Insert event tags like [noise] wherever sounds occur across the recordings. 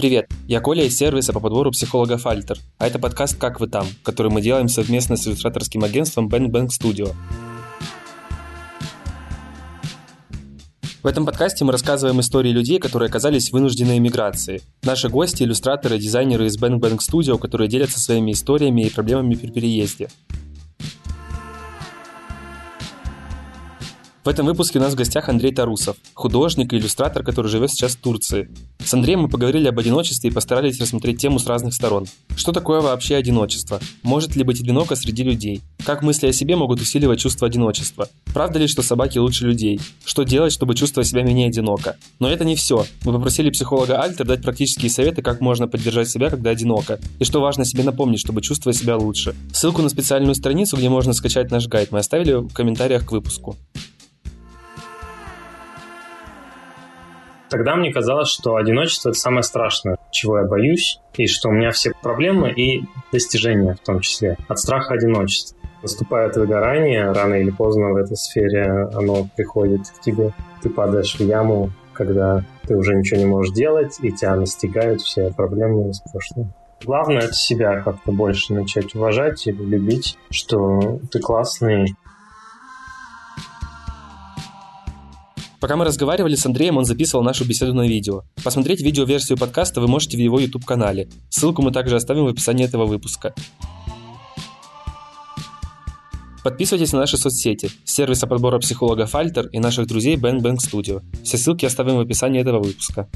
Привет, я Коля из сервиса по подбору психологов Альтер, а это подкаст «Как вы там», который мы делаем совместно с иллюстраторским агентством Bang Bang Studio. В этом подкасте мы рассказываем истории людей, которые оказались в вынужденной эмиграции. Наши гости – иллюстраторы, дизайнеры из Bang Bang Studio, которые делятся своими историями и проблемами при переезде. Этом выпуске у нас в гостях Андрей Тарусов, художник и иллюстратор, который живет сейчас в Турции. С Андреем мы поговорили об одиночестве и постарались рассмотреть тему с разных сторон. Что такое вообще одиночество? Может ли быть одиноко среди людей? Как мысли о себе могут усиливать чувство одиночества? Правда ли, что собаки лучше людей? Что делать, чтобы чувствовать себя менее одиноко? Но это не все. Мы попросили психолога Альтер дать практические советы, как можно поддержать себя, когда одиноко, и что важно себе напомнить, чтобы чувствовать себя лучше. Ссылку на специальную страницу, где можно скачать наш гайд, мы оставили в комментариях к выпуску. Тогда мне казалось, что одиночество — это самое страшное, чего я боюсь, и что у меня все проблемы и достижения в том числе от страха одиночества. Наступает выгорание, рано или поздно в этой сфере оно приходит к тебе. Ты падаешь в яму, когда ты уже ничего не можешь делать, и тебя настигают все проблемы из прошлого. Главное это себя как-то больше начать уважать и любить, что ты классный, Пока мы разговаривали с Андреем, он записывал нашу беседу на видео. Посмотреть видеоверсию подкаста вы можете в его YouTube-канале. Ссылку мы также оставим в описании этого выпуска. Подписывайтесь на наши соцсети, сервиса подбора психологов Альтер и наших друзей Bang Bang Studio. Все ссылки оставим в описании этого выпуска.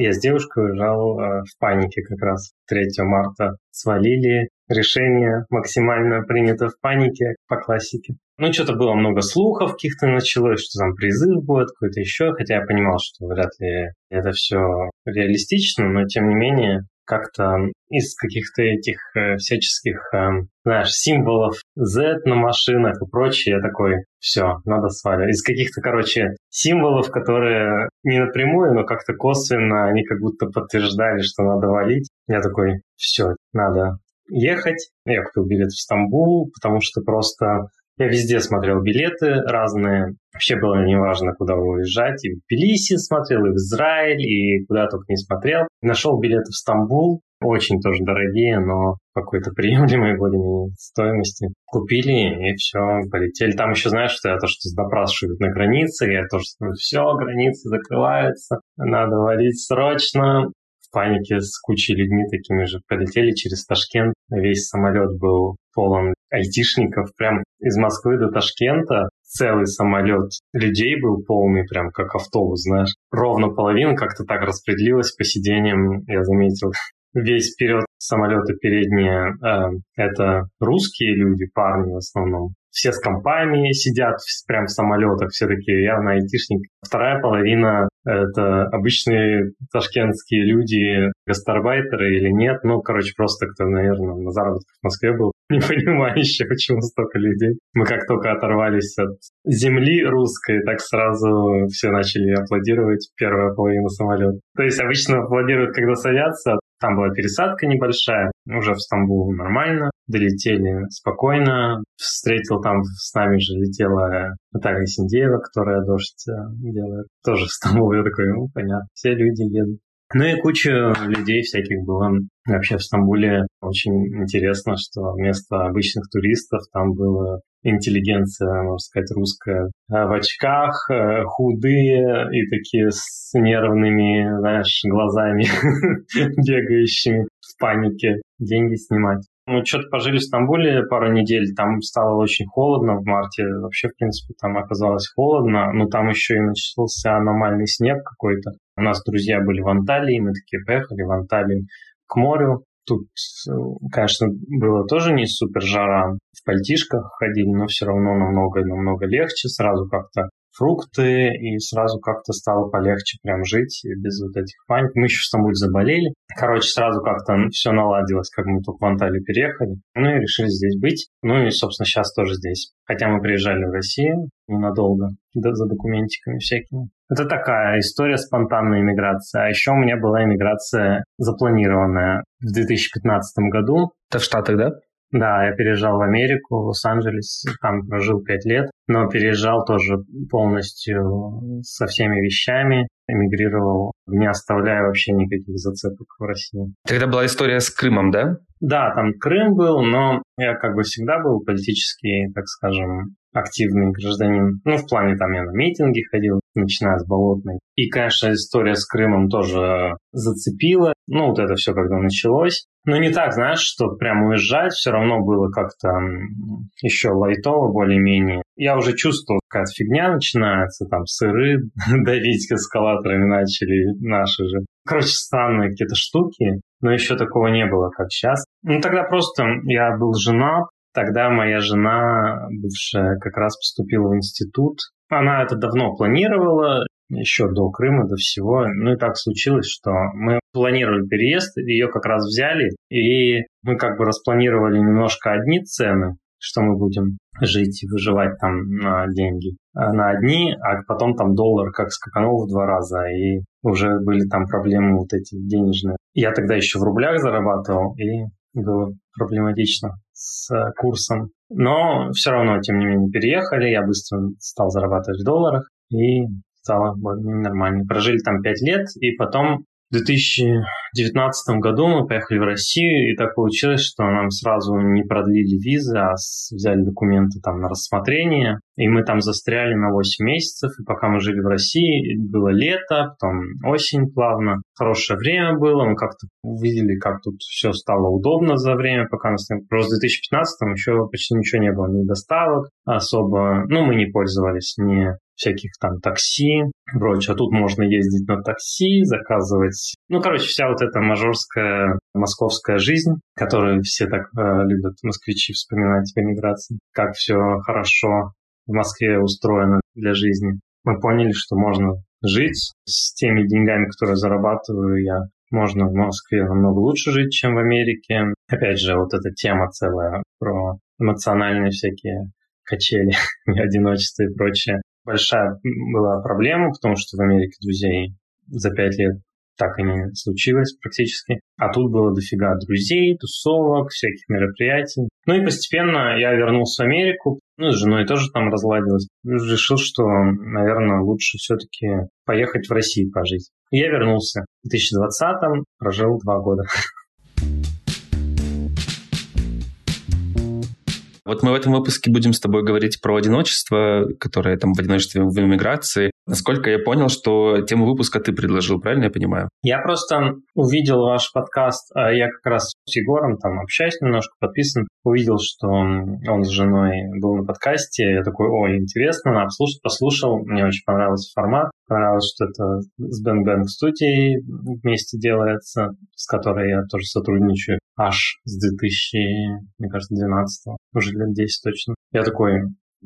Я с девушкой уезжал э, в панике как раз 3 марта. Свалили, решение максимально принято в панике по классике. Ну, что-то было много слухов каких-то началось, что там призыв будет какой-то еще, хотя я понимал, что вряд ли это все реалистично, но тем не менее как-то из каких-то этих э, всяческих, э, знаешь, символов Z на машинах и прочее, я такой, все, надо сваливать. Из каких-то, короче, символов, которые не напрямую, но как-то косвенно, они как будто подтверждали, что надо валить. Я такой, все, надо ехать. Я купил билет в Стамбул, потому что просто я везде смотрел билеты разные. Вообще было неважно, куда уезжать. И в Тбилиси смотрел, и в Израиль, и куда только не смотрел. Нашел билеты в Стамбул. Очень тоже дорогие, но какой-то [laughs] приемлемой более стоимости. Купили и все, полетели. Там еще знаешь, что это что допрашивают на границе. Я тоже все, границы закрываются, надо валить срочно в панике с кучей людьми такими же полетели через Ташкент. Весь самолет был полон айтишников. Прям из Москвы до Ташкента целый самолет людей был полный, прям как автобус, знаешь. Ровно половина как-то так распределилась по сиденьям, я заметил. [laughs] Весь вперед самолета передние э, это русские люди, парни в основном все с компами сидят прям в самолетах, все такие явно айтишник. Вторая половина — это обычные ташкентские люди, гастарбайтеры или нет. Ну, короче, просто кто, наверное, на заработках в Москве был, [laughs] не понимающий, почему столько людей. Мы как только оторвались от земли русской, так сразу все начали аплодировать первая половина самолета. То есть обычно аплодируют, когда садятся, там была пересадка небольшая, уже в Стамбул нормально, долетели спокойно. Встретил там с нами же летела Наталья Синдеева, которая дождь э, делает. Тоже в Стамбул. Я такой, ну, понятно, все люди едут. Ну и куча людей всяких было. Вообще в Стамбуле очень интересно, что вместо обычных туристов там была интеллигенция, можно сказать, русская. А в очках, э, худые и такие с нервными, знаешь, глазами [laughs] бегающими в панике деньги снимать. Мы что-то пожили в Стамбуле пару недель, там стало очень холодно в марте. Вообще, в принципе, там оказалось холодно, но там еще и начался аномальный снег какой-то. У нас друзья были в Анталии, мы такие поехали в Анталию к морю. Тут, конечно, было тоже не супер жара. В пальтишках ходили, но все равно намного-намного легче. Сразу как-то фрукты, и сразу как-то стало полегче прям жить без вот этих паник. Мы еще в Стамбуле заболели. Короче, сразу как-то все наладилось, как мы только в Анталию переехали. Ну и решили здесь быть. Ну и, собственно, сейчас тоже здесь. Хотя мы приезжали в Россию ненадолго за документиками всякими. Это такая история спонтанной иммиграции. А еще у меня была иммиграция запланированная в 2015 году. Это в Штатах, да? Да, я переезжал в Америку, в Лос-Анджелес, там прожил пять лет, но переезжал тоже полностью со всеми вещами, эмигрировал, не оставляя вообще никаких зацепок в России. Тогда была история с Крымом, да? Да, там Крым был, но я как бы всегда был политически, так скажем, активный гражданин. Ну, в плане там я на митинги ходил, начиная с Болотной. И, конечно, история с Крымом тоже зацепила. Ну, вот это все когда началось. Но не так, знаешь, что прям уезжать все равно было как-то еще лайтово более-менее. Я уже чувствовал, какая-то фигня начинается, там сыры [laughs] давить эскалаторами начали наши же. Короче, странные какие-то штуки, но еще такого не было, как сейчас. Ну, тогда просто я был женат, Тогда моя жена, бывшая, как раз поступила в институт. Она это давно планировала, еще до Крыма, до всего. Ну и так случилось, что мы планировали переезд, ее как раз взяли, и мы как бы распланировали немножко одни цены, что мы будем жить и выживать там на деньги, а на одни, а потом там доллар как скаканул в два раза, и уже были там проблемы вот эти денежные. Я тогда еще в рублях зарабатывал, и было проблематично с курсом. Но все равно, тем не менее, переехали. Я быстро стал зарабатывать в долларах и стало более-менее нормально. Прожили там пять лет, и потом в 2019 году мы поехали в Россию, и так получилось, что нам сразу не продлили визы, а взяли документы там на рассмотрение, и мы там застряли на 8 месяцев, и пока мы жили в России, было лето, потом осень плавно, хорошее время было, мы как-то увидели, как тут все стало удобно за время, пока нас... Просто в 2015 еще почти ничего не было, ни доставок особо, ну, мы не пользовались ни всяких там такси, прочее. А тут можно ездить на такси, заказывать. Ну, короче, вся вот эта мажорская московская жизнь, которую все так э, любят москвичи вспоминать в эмиграции, как все хорошо в Москве устроено для жизни. Мы поняли, что можно жить с теми деньгами, которые зарабатываю я. Можно в Москве намного лучше жить, чем в Америке. Опять же, вот эта тема целая про эмоциональные всякие качели, [laughs] одиночество и прочее большая была проблема, потому что в Америке друзей за пять лет так и не случилось практически. А тут было дофига друзей, тусовок, всяких мероприятий. Ну и постепенно я вернулся в Америку, ну, с женой тоже там разладилось. Решил, что, наверное, лучше все-таки поехать в Россию пожить. Я вернулся. В 2020-м прожил два года. [laughs] Вот мы в этом выпуске будем с тобой говорить про одиночество, которое там в одиночестве в иммиграции. Насколько я понял, что тему выпуска ты предложил, правильно я понимаю? Я просто увидел ваш подкаст, а я как раз с Егором там общаюсь немножко, подписан, увидел, что он с женой был на подкасте, я такой, ой, интересно, надо послушал, мне очень понравился формат, понравилось, что это с Бен в студии вместе делается, с которой я тоже сотрудничаю аж с 2000, мне кажется, 12 уже лет 10 точно. Я такой,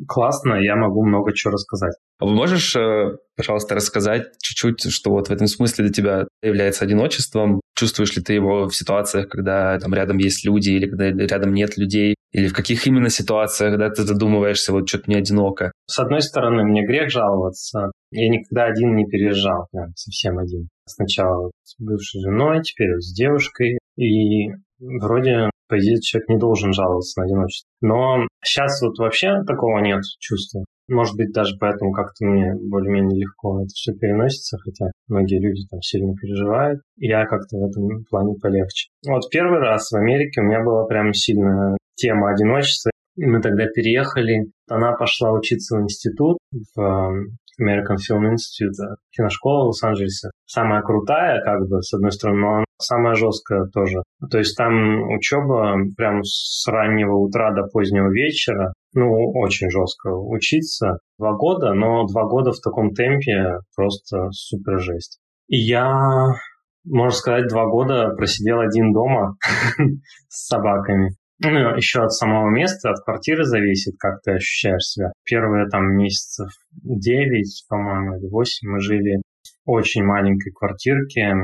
классно, я могу много чего рассказать. А вы можешь, э, пожалуйста, рассказать чуть-чуть, что вот в этом смысле для тебя является одиночеством? Чувствуешь ли ты его в ситуациях, когда там рядом есть люди или когда рядом нет людей? Или в каких именно ситуациях, когда ты задумываешься, вот что-то мне одиноко? С одной стороны, мне грех жаловаться. Я никогда один не переезжал, прям совсем один. Сначала с бывшей женой, теперь с девушкой. И вроде, по идее, человек не должен жаловаться на одиночество. Но сейчас вот вообще такого нет чувства. Может быть, даже поэтому как-то мне более-менее легко это все переносится, хотя многие люди там сильно переживают. Я как-то в этом плане полегче. Вот первый раз в Америке у меня была прям сильная тема одиночества. Мы тогда переехали. Она пошла учиться в институт в American Film Institute, киношкола в Лос-Анджелесе. Самая крутая, как бы, с одной стороны, но она самая жесткая тоже. То есть там учеба прям с раннего утра до позднего вечера, ну, очень жестко учиться. Два года, но два года в таком темпе просто супер жесть. И я, можно сказать, два года просидел один дома [laughs] с собаками. Ну, еще от самого места, от квартиры зависит, как ты ощущаешь себя. Первые там месяцев 9, по-моему, или 8 мы жили очень маленькой квартирке,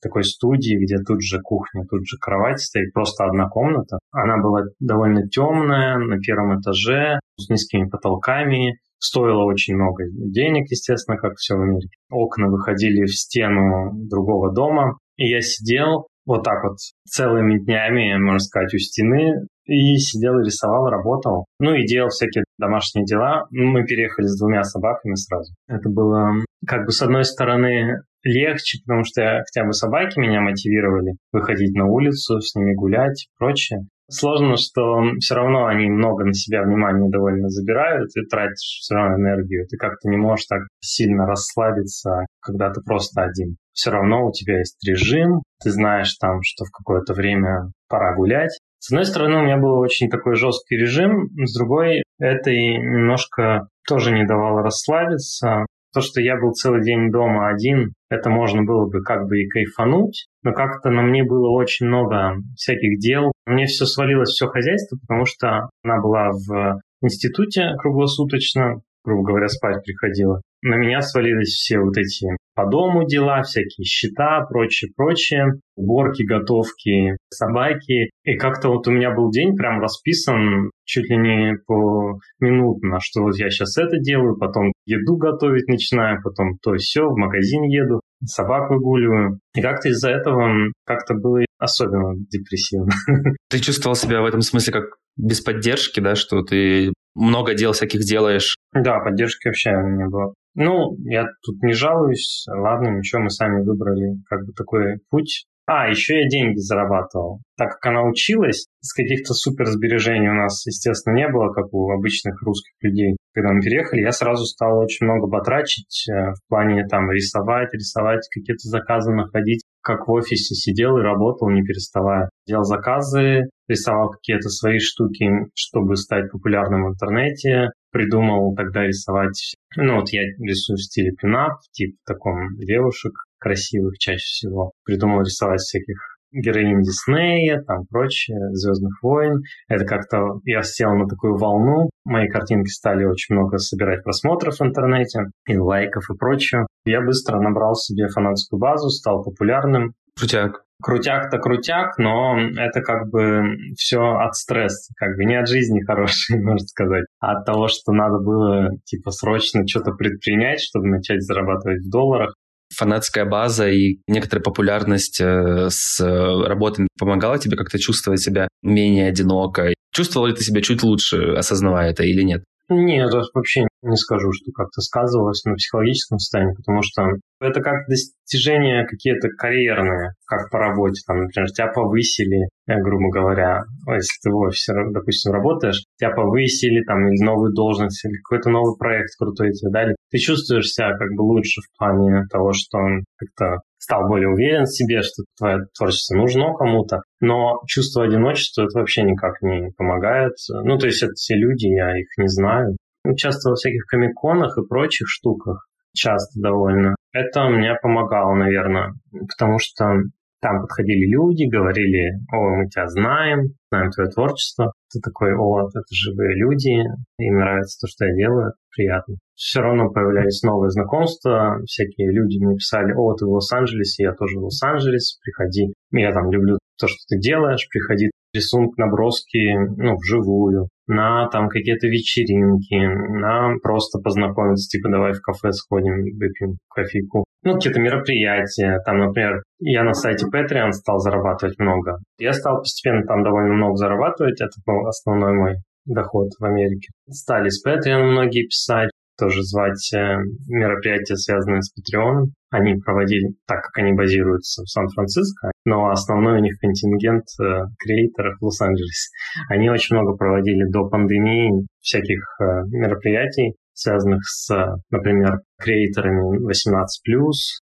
такой студии, где тут же кухня, тут же кровать стоит, просто одна комната. Она была довольно темная, на первом этаже, с низкими потолками, стоило очень много денег, естественно, как все в Америке. Окна выходили в стену другого дома, и я сидел вот так вот целыми днями, можно сказать, у стены, и сидел, рисовал, работал. Ну и делал всякие домашние дела. Мы переехали с двумя собаками сразу. Это было как бы с одной стороны легче, потому что хотя бы собаки меня мотивировали выходить на улицу, с ними гулять и прочее. Сложно, что все равно они много на себя внимания довольно забирают и тратишь все равно энергию. Ты как-то не можешь так сильно расслабиться, когда ты просто один. Все равно у тебя есть режим, ты знаешь там, что в какое-то время пора гулять. С одной стороны, у меня был очень такой жесткий режим, с другой, это и немножко тоже не давало расслабиться. То, что я был целый день дома один, это можно было бы как бы и кайфануть, но как-то на мне было очень много всяких дел. Мне все свалилось, все хозяйство, потому что она была в институте круглосуточно, грубо говоря, спать приходила. На меня свалились все вот эти по дому дела, всякие счета, прочее, прочее, уборки, готовки, собаки. И как-то вот у меня был день прям расписан чуть ли не по минутно, что вот я сейчас это делаю, потом еду готовить начинаю, потом то все, в магазин еду, собак выгуливаю. И как-то из-за этого как-то было особенно депрессивно. [laughs] Ты чувствовал себя в этом смысле как без поддержки, да, что ты много дел всяких делаешь? Да, поддержки вообще не было. Ну, я тут не жалуюсь. Ладно, ничего, мы сами выбрали как бы такой путь. А, еще я деньги зарабатывал. Так как она училась, с каких-то супер сбережений у нас, естественно, не было, как у обычных русских людей. Когда мы переехали, я сразу стал очень много потрачить э, в плане там рисовать, рисовать, какие-то заказы находить. Как в офисе сидел и работал, не переставая. Делал заказы, рисовал какие-то свои штуки, чтобы стать популярным в интернете. Придумал тогда рисовать, ну вот я рисую в стиле пинап, типа таком девушек красивых чаще всего. Придумал рисовать всяких героинь Диснея, там прочее, Звездных войн. Это как-то я сел на такую волну. Мои картинки стали очень много собирать просмотров в интернете, и лайков и прочее. Я быстро набрал себе фанатскую базу, стал популярным. Крутяк крутяк-то крутяк, но это как бы все от стресса, как бы не от жизни [laughs] хорошей, можно сказать, от того, что надо было типа срочно что-то предпринять, чтобы начать зарабатывать в долларах. Фанатская база и некоторая популярность э, с работой помогала тебе как-то чувствовать себя менее одиноко? Чувствовал ли ты себя чуть лучше, осознавая это или нет? Нет, вообще не скажу, что как-то сказывалось на психологическом состоянии, потому что это как достижения какие-то карьерные, как по работе. Там, например, тебя повысили, э, грубо говоря, если ты в офисе, допустим, работаешь, тебя повысили, там, или новую должность, или какой-то новый проект крутой тебе дали. Ты чувствуешь себя как бы лучше в плане того, что как-то стал более уверен в себе, что твое творчество нужно кому-то, но чувство одиночества это вообще никак не помогает. Ну, то есть это все люди, я их не знаю. Участвовал в всяких комиконах и прочих штуках, часто довольно. Это мне помогало, наверное, потому что там подходили люди, говорили, о, мы тебя знаем, знаем твое творчество. Ты такой, о, это живые люди, им нравится то, что я делаю, приятно. Все равно появлялись новые знакомства, всякие люди мне писали, о, ты в Лос-Анджелесе, я тоже в Лос-Анджелесе, приходи. Я там люблю то, что ты делаешь, приходи рисунок, наброски, ну, вживую, на там какие-то вечеринки, на просто познакомиться, типа давай в кафе сходим, выпьем кофейку. Ну, какие-то мероприятия, там, например, я на сайте Patreon стал зарабатывать много. Я стал постепенно там довольно много зарабатывать, это был основной мой доход в Америке. Стали с Patreon многие писать, тоже звать э, мероприятия, связанные с Patreon. Они проводили, так как они базируются в Сан-Франциско, но основной у них контингент э, креаторов в Лос-Анджелесе. Они очень много проводили до пандемии всяких э, мероприятий, связанных с, например, креаторами 18+,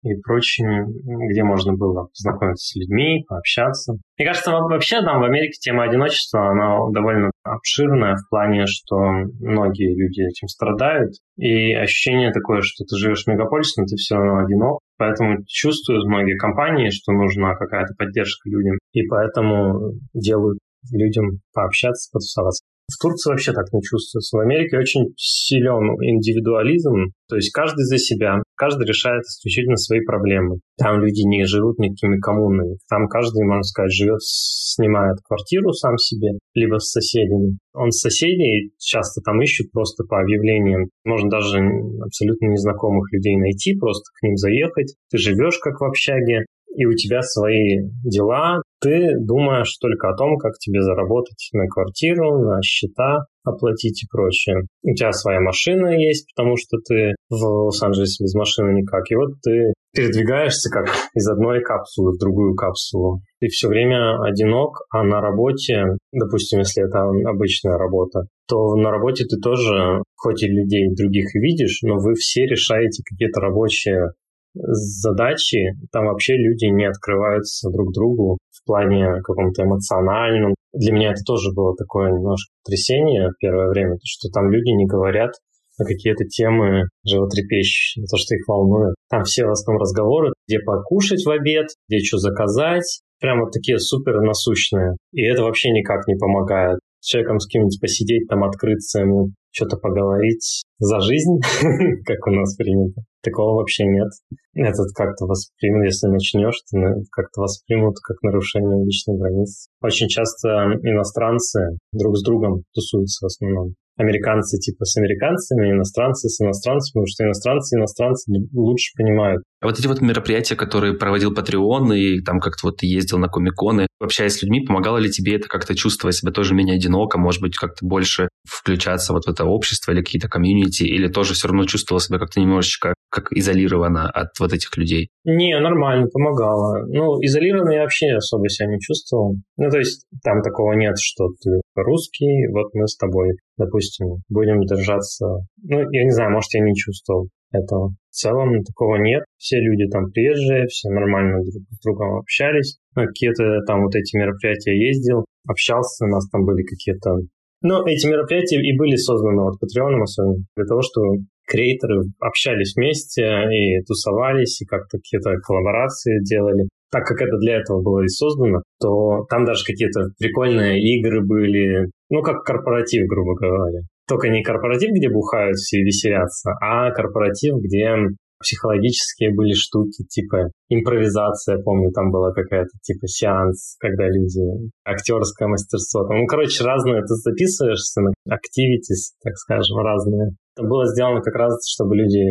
и прочими, где можно было познакомиться с людьми, пообщаться. Мне кажется, вообще там в Америке тема одиночества, она довольно обширная в плане, что многие люди этим страдают, и ощущение такое, что ты живешь в мегаполисе, но ты все равно одинок, поэтому чувствуют многие компании, что нужна какая-то поддержка людям, и поэтому делают людям пообщаться, потусоваться. В Турции вообще так не чувствуется. В Америке очень силен индивидуализм, то есть каждый за себя, каждый решает исключительно свои проблемы. Там люди не живут никакими коммунами. Там каждый, можно сказать, живет, снимает квартиру сам себе, либо с соседями. Он с соседей часто там ищут просто по объявлениям. Можно даже абсолютно незнакомых людей найти, просто к ним заехать. Ты живешь как в общаге, и у тебя свои дела, ты думаешь только о том, как тебе заработать на квартиру, на счета, оплатить и прочее. У тебя своя машина есть, потому что ты в Лос-Анджелесе без машины никак. И вот ты передвигаешься как из одной капсулы в другую капсулу. Ты все время одинок, а на работе, допустим, если это обычная работа, то на работе ты тоже, хоть и людей других видишь, но вы все решаете какие-то рабочие задачи, там вообще люди не открываются друг другу в плане каком-то эмоциональном. Для меня это тоже было такое немножко потрясение в первое время, что там люди не говорят на какие-то темы животрепещущие, то, что их волнует. Там все в основном разговоры, где покушать в обед, где что заказать, прям вот такие супер насущные. И это вообще никак не помогает. С человеком с кем-нибудь посидеть, там открыться ему, что-то поговорить за жизнь, [laughs] как у нас принято. Такого вообще нет. Этот как-то воспримут, если начнешь, то как-то воспримут как нарушение личных границ. Очень часто иностранцы друг с другом тусуются в основном американцы типа с американцами, иностранцы с иностранцами, потому что иностранцы иностранцы лучше понимают. А вот эти вот мероприятия, которые проводил Patreon, и там как-то вот ездил на комиконы, общаясь с людьми, помогало ли тебе это как-то чувствовать себя тоже менее одиноко, может быть, как-то больше включаться вот в это общество или какие-то комьюнити, или тоже все равно чувствовал себя как-то немножечко как изолированно от вот этих людей? Не, нормально, помогало. Ну, изолированно я вообще особо себя не чувствовал. Ну, то есть там такого нет, что ты русский, вот мы с тобой, допустим, будем держаться. Ну, я не знаю, может, я не чувствовал этого. В целом такого нет. Все люди там приезжие, все нормально друг с другом общались. На какие-то там вот эти мероприятия ездил, общался, у нас там были какие-то но эти мероприятия и были созданы вот Patreon особенно для того, чтобы креаторы общались вместе и тусовались, и как-то какие-то коллаборации делали. Так как это для этого было и создано, то там даже какие-то прикольные игры были, ну, как корпоратив, грубо говоря. Только не корпоратив, где бухают все и веселятся, а корпоратив, где психологические были штуки, типа импровизация, помню, там была какая-то типа сеанс, когда люди, актерское мастерство, там, ну, короче, разное, ты записываешься на activities, так скажем, разные. Это было сделано как раз, чтобы люди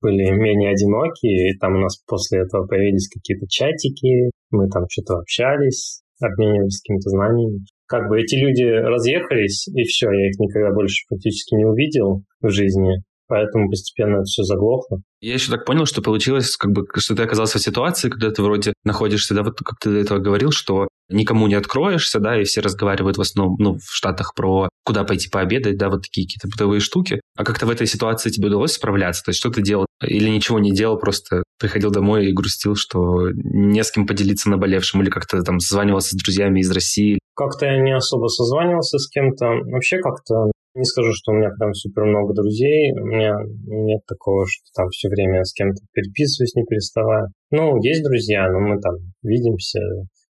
были менее одиноки, и там у нас после этого появились какие-то чатики, мы там что-то общались, обменивались какими-то знаниями. Как бы эти люди разъехались, и все, я их никогда больше практически не увидел в жизни поэтому постепенно это все заглохло. Я еще так понял, что получилось, как бы, что ты оказался в ситуации, когда ты вроде находишься, да, вот как ты до этого говорил, что никому не откроешься, да, и все разговаривают в основном, ну, в Штатах про куда пойти пообедать, да, вот такие какие-то бытовые штуки. А как-то в этой ситуации тебе удалось справляться? То есть что ты делал? Или ничего не делал, просто приходил домой и грустил, что не с кем поделиться наболевшим, или как-то там созванивался с друзьями из России? Как-то я не особо созванивался с кем-то. Вообще как-то не скажу, что у меня прям супер много друзей. У меня нет такого, что там все время с кем-то переписываюсь, не переставая. Ну, есть друзья, но мы там видимся,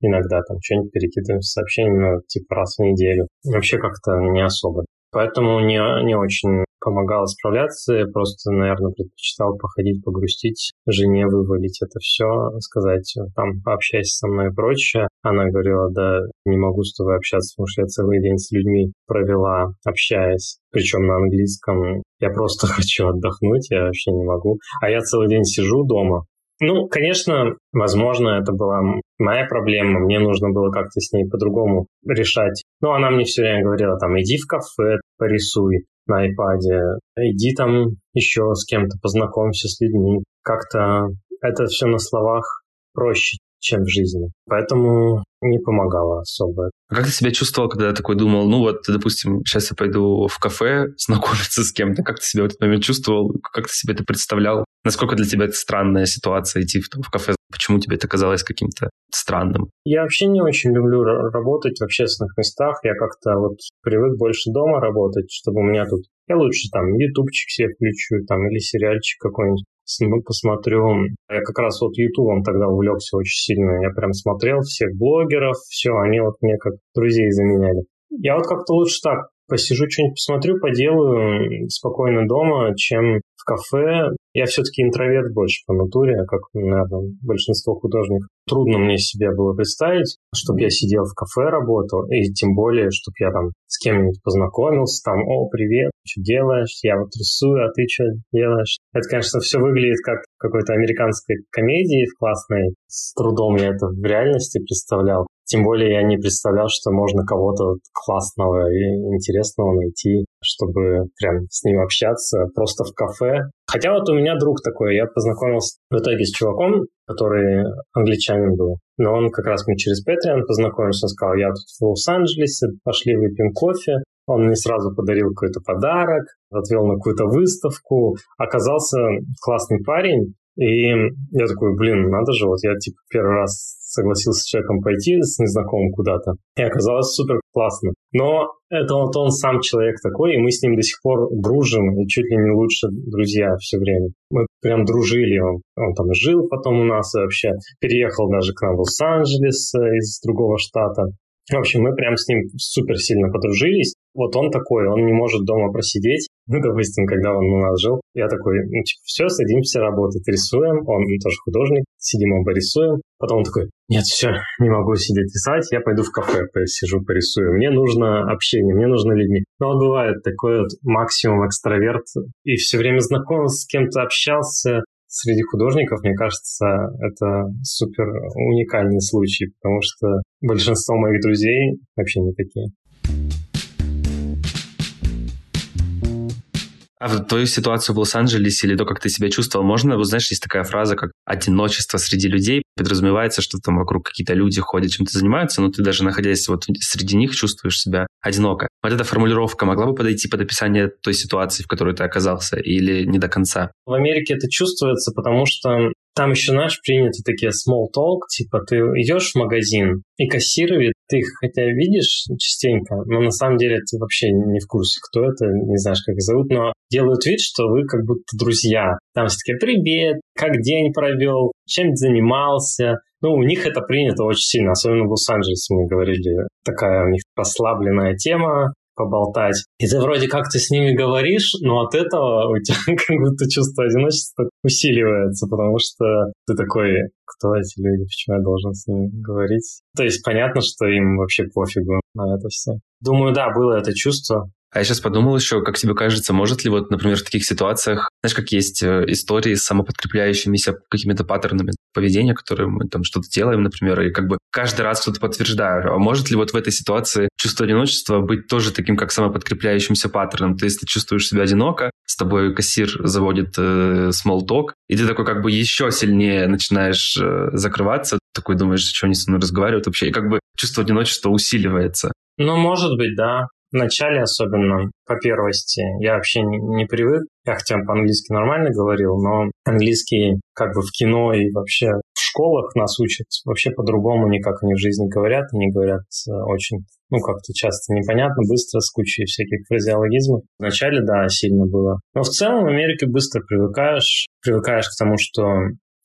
иногда там что-нибудь перекидываем сообщения, ну, типа раз в неделю. Вообще как-то не особо. Поэтому не, не очень помогало справляться. Я просто, наверное, предпочитал походить, погрустить, жене вывалить это все, сказать, там, пообщайся со мной и прочее. Она говорила, да, не могу с тобой общаться, потому что я целый день с людьми провела, общаясь, причем на английском. Я просто [laughs] хочу отдохнуть, я вообще не могу. А я целый день сижу дома, ну, конечно, возможно, это была моя проблема. Мне нужно было как-то с ней по-другому решать. Но она мне все время говорила, там, иди в кафе, порисуй на iPad, иди там еще с кем-то познакомься с людьми. Как-то это все на словах проще, чем в жизни. Поэтому не помогало особо. А как ты себя чувствовал, когда такой думал, ну вот, допустим, сейчас я пойду в кафе знакомиться с кем-то, как ты себя в этот момент чувствовал, как ты себе это представлял? Насколько для тебя это странная ситуация идти в, в кафе? Почему тебе это казалось каким-то странным? Я вообще не очень люблю работать в общественных местах. Я как-то вот привык больше дома работать, чтобы у меня тут... Я лучше там ютубчик себе включу, там, или сериальчик какой-нибудь посмотрю. Я как раз вот Ютубом тогда увлекся очень сильно. Я прям смотрел всех блогеров, все, они вот мне как друзей заменяли. Я вот как-то лучше так посижу, что-нибудь посмотрю, поделаю спокойно дома, чем в кафе. Я все-таки интроверт больше по натуре, как, наверное, большинство художников. Трудно мне себе было представить, чтобы я сидел в кафе, работал, и тем более, чтобы я там с кем-нибудь познакомился, там, о, привет, что делаешь? Я вот рисую, а ты что делаешь? Это, конечно, все выглядит как какой-то американской комедии в классной. С трудом я это в реальности представлял Тем более я не представлял, что можно кого-то классного и интересного найти, чтобы прям с ним общаться просто в кафе. Хотя вот у меня друг такой, я познакомился в итоге с чуваком, который англичанин был. Но он как раз мне через Patreon познакомился, он сказал, я тут в Лос-Анджелесе, пошли выпьем кофе. Он мне сразу подарил какой-то подарок, отвел на какую-то выставку. Оказался классный парень, и я такой, блин, надо же, вот я типа первый раз согласился с человеком пойти с незнакомым куда-то. И оказалось супер классно. Но это вот он сам человек такой, и мы с ним до сих пор дружим, и чуть ли не лучше друзья все время. Мы прям дружили, он, он там жил потом у нас вообще, переехал даже к нам в Лос-Анджелес э, из другого штата. В общем, мы прям с ним супер сильно подружились. Вот он такой, он не может дома просидеть. Ну, допустим, когда он у нас жил, я такой, ну, типа, все, садимся работать, рисуем. Он тоже художник, сидим оба рисуем. Потом он такой, нет, все, не могу сидеть рисовать, я пойду в кафе посижу, порисую. Мне нужно общение, мне нужно людьми. Но вот бывает такой вот максимум экстраверт, и все время знаком с кем-то общался, среди художников, мне кажется, это супер уникальный случай, потому что большинство моих друзей вообще не такие. А в твою ситуацию в Лос-Анджелесе или то, как ты себя чувствовал, можно, вот знаешь, есть такая фраза, как одиночество среди людей. Подразумевается, что там вокруг какие-то люди ходят, чем-то занимаются, но ты даже находясь вот среди них чувствуешь себя одиноко. Вот эта формулировка могла бы подойти под описание той ситуации, в которой ты оказался, или не до конца? В Америке это чувствуется, потому что там еще, знаешь, приняты такие small talk, типа ты идешь в магазин, и кассиры, ты их хотя видишь частенько, но на самом деле ты вообще не в курсе, кто это, не знаешь, как их зовут, но делают вид, что вы как будто друзья. Там все таки привет, как день провел, чем занимался. Ну, у них это принято очень сильно, особенно в Лос-Анджелесе, мне говорили, такая у них расслабленная тема, поболтать. И ты вроде как ты с ними говоришь, но от этого у тебя [laughs] как будто чувство одиночества усиливается, потому что ты такой, кто эти люди, почему я должен с ними говорить? То есть понятно, что им вообще пофигу на это все. Думаю, да, было это чувство. А я сейчас подумал еще, как тебе кажется, может ли вот, например, в таких ситуациях, знаешь, как есть э, истории с самоподкрепляющимися какими-то паттернами поведения, которые мы там что-то делаем, например, и как бы каждый раз что-то подтверждаю. А может ли вот в этой ситуации чувство одиночества быть тоже таким, как самоподкрепляющимся паттерном? То есть ты чувствуешь себя одиноко, с тобой кассир заводит э, small talk, и ты такой как бы еще сильнее начинаешь э, закрываться, такой думаешь, что они со мной разговаривают вообще, и как бы чувство одиночества усиливается. Ну, может быть, да. В начале особенно, по первости, я вообще не, не привык. Я хотя по-английски нормально говорил, но английский как бы в кино и вообще в школах нас учат вообще по-другому, не как они в жизни говорят. Они говорят э, очень, ну, как-то часто непонятно, быстро, с кучей всяких фразеологизмов. Вначале, да, сильно было. Но в целом в Америке быстро привыкаешь. Привыкаешь к тому, что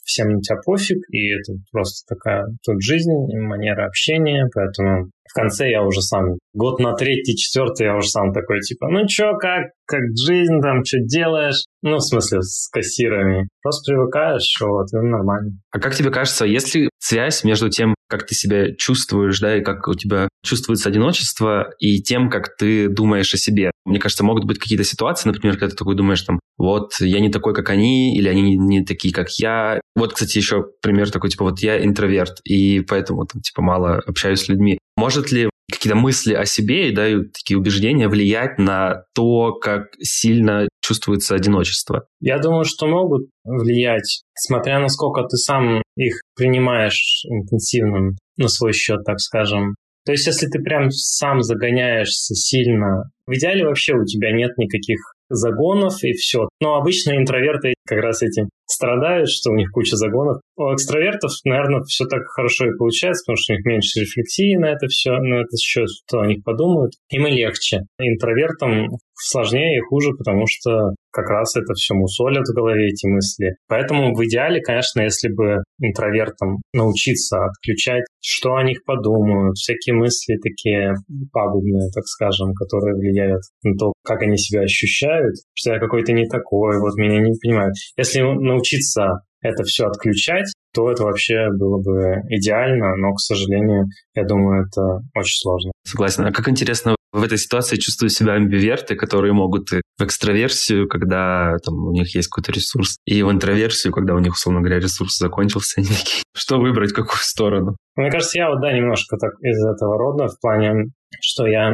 всем на тебя пофиг, и это просто такая тут жизнь, манера общения, поэтому в конце я уже сам, год на третий, четвертый я уже сам такой, типа, ну чё, как, как жизнь там, что делаешь? Ну, в смысле, с кассирами. Просто привыкаешь, вот, это нормально. А как тебе кажется, есть ли связь между тем, как ты себя чувствуешь, да, и как у тебя чувствуется одиночество, и тем, как ты думаешь о себе? Мне кажется, могут быть какие-то ситуации, например, когда ты такой думаешь, там, вот, я не такой, как они, или они не, такие, как я. Вот, кстати, еще пример такой, типа, вот я интроверт, и поэтому, там, типа, мало общаюсь с людьми. Может ли какие-то мысли о себе и да, и такие убеждения влиять на то, как сильно чувствуется одиночество? Я думаю, что могут влиять, смотря насколько ты сам их принимаешь интенсивно на свой счет, так скажем. То есть, если ты прям сам загоняешься сильно, в идеале вообще у тебя нет никаких загонов и все. Но обычно интроверты как раз этим страдают, что у них куча загонов. У экстравертов, наверное, все так хорошо и получается, потому что у них меньше рефлексии на это все, на это счет, что о них подумают. Им и легче. Интровертам сложнее и хуже, потому что как раз это все мусолят в голове, эти мысли. Поэтому в идеале, конечно, если бы интровертам научиться отключать, что о них подумают, всякие мысли такие пагубные, так скажем, которые влияют на то, как они себя ощущают, что я какой-то не такой, вот меня не понимают. Если научиться это все отключать, то это вообще было бы идеально, но, к сожалению, я думаю, это очень сложно. Согласен. А как интересно в этой ситуации чувствуют себя амбиверты, которые могут в экстраверсию, когда там у них есть какой-то ресурс, и в интроверсию, когда у них, условно говоря, ресурс закончился. [laughs] Что выбрать, какую сторону? Мне кажется, я вот, да, немножко так из этого рода, в плане, что я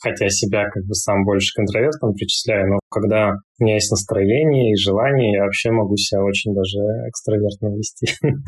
хотя себя как бы сам больше к интровертам причисляю, но когда у меня есть настроение и желание, я вообще могу себя очень даже экстравертно вести. [laughs]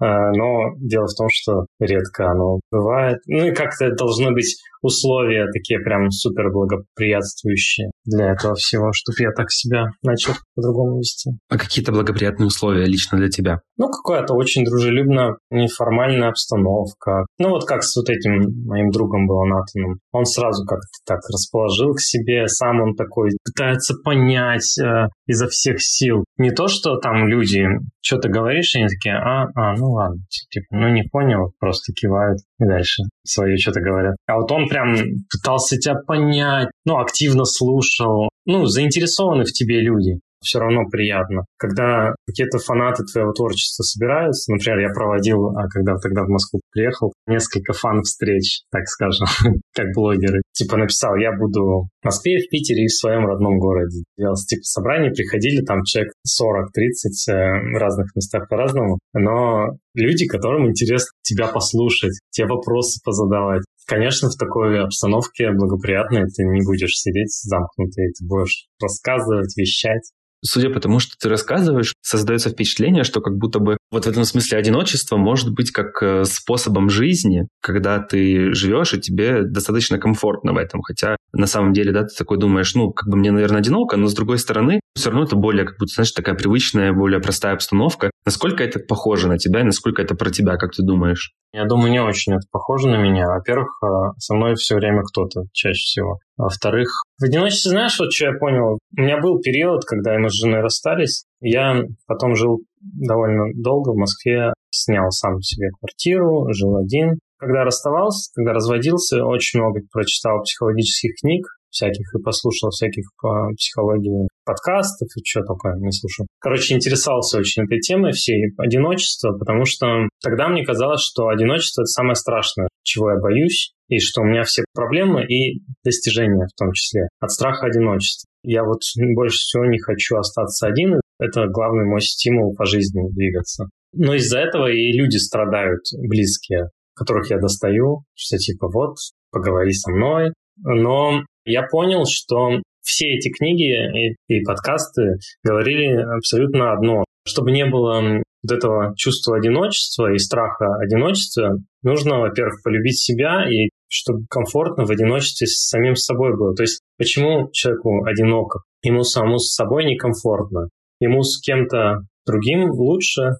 А, но дело в том, что редко оно бывает. Ну и как-то должны быть условия такие прям супер благоприятствующие для этого всего, чтобы я так себя начал по-другому вести. А какие-то благоприятные условия лично для тебя? Ну, какая-то очень дружелюбная, неформальная обстановка. Ну, вот как с вот этим моим другом было Натаном. Он сразу как-то так расположил к себе, сам он такой пытается понять э, изо всех сил. Не то, что там люди что-то говоришь, и они такие, а, а, ну ладно, типа, ну не понял, просто кивают и дальше свое что-то говорят. А вот он прям пытался тебя понять, ну, активно слушал, ну, заинтересованы в тебе люди все равно приятно. Когда какие-то фанаты твоего творчества собираются, например, я проводил, а когда тогда в Москву приехал, несколько фан-встреч, так скажем, [laughs] как блогеры. Типа написал, я буду в Москве, в Питере и в своем родном городе. Делал типа собрания, приходили там человек 40-30 э, в разных местах по-разному, но люди, которым интересно тебя послушать, те вопросы позадавать. Конечно, в такой обстановке благоприятной ты не будешь сидеть замкнутый, ты будешь рассказывать, вещать судя по тому, что ты рассказываешь, создается впечатление, что как будто бы вот в этом смысле одиночество может быть как э, способом жизни, когда ты живешь, и тебе достаточно комфортно в этом. Хотя на самом деле, да, ты такой думаешь, ну, как бы мне, наверное, одиноко, но с другой стороны, все равно это более, как будто, знаешь, такая привычная, более простая обстановка. Насколько это похоже на тебя и насколько это про тебя, как ты думаешь? Я думаю, не очень это похоже на меня. Во-первых, э, со мной все время кто-то, чаще всего. Во-вторых, в одиночестве, знаешь, вот что я понял? У меня был период, когда мы с женой расстались. Я потом жил довольно долго в Москве, снял сам себе квартиру, жил один. Когда расставался, когда разводился, очень много прочитал психологических книг, всяких и послушал всяких по психологии подкастов и что такое не слушал. Короче, интересовался очень этой темой всей одиночества, потому что тогда мне казалось, что одиночество — это самое страшное, чего я боюсь, и что у меня все проблемы и достижения в том числе от страха одиночества. Я вот больше всего не хочу остаться один. Это главный мой стимул по жизни двигаться. Но из-за этого и люди страдают близкие, которых я достаю, что типа вот, поговори со мной. Но я понял, что все эти книги и, и подкасты говорили абсолютно одно. Чтобы не было вот этого чувства одиночества и страха одиночества, нужно, во-первых, полюбить себя и чтобы комфортно в одиночестве с самим собой было. То есть почему человеку одиноко? Ему самому с собой некомфортно. Ему с кем-то другим лучше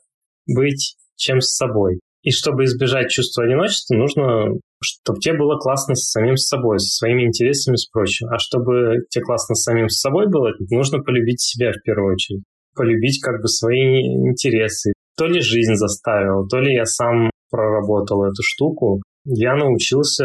быть, чем с собой. И чтобы избежать чувства одиночества, нужно, чтобы тебе было классно с самим собой, со своими интересами, с прочим. А чтобы тебе классно с самим с собой было, нужно полюбить себя в первую очередь. Полюбить как бы свои интересы. То ли жизнь заставила, то ли я сам проработал эту штуку. Я научился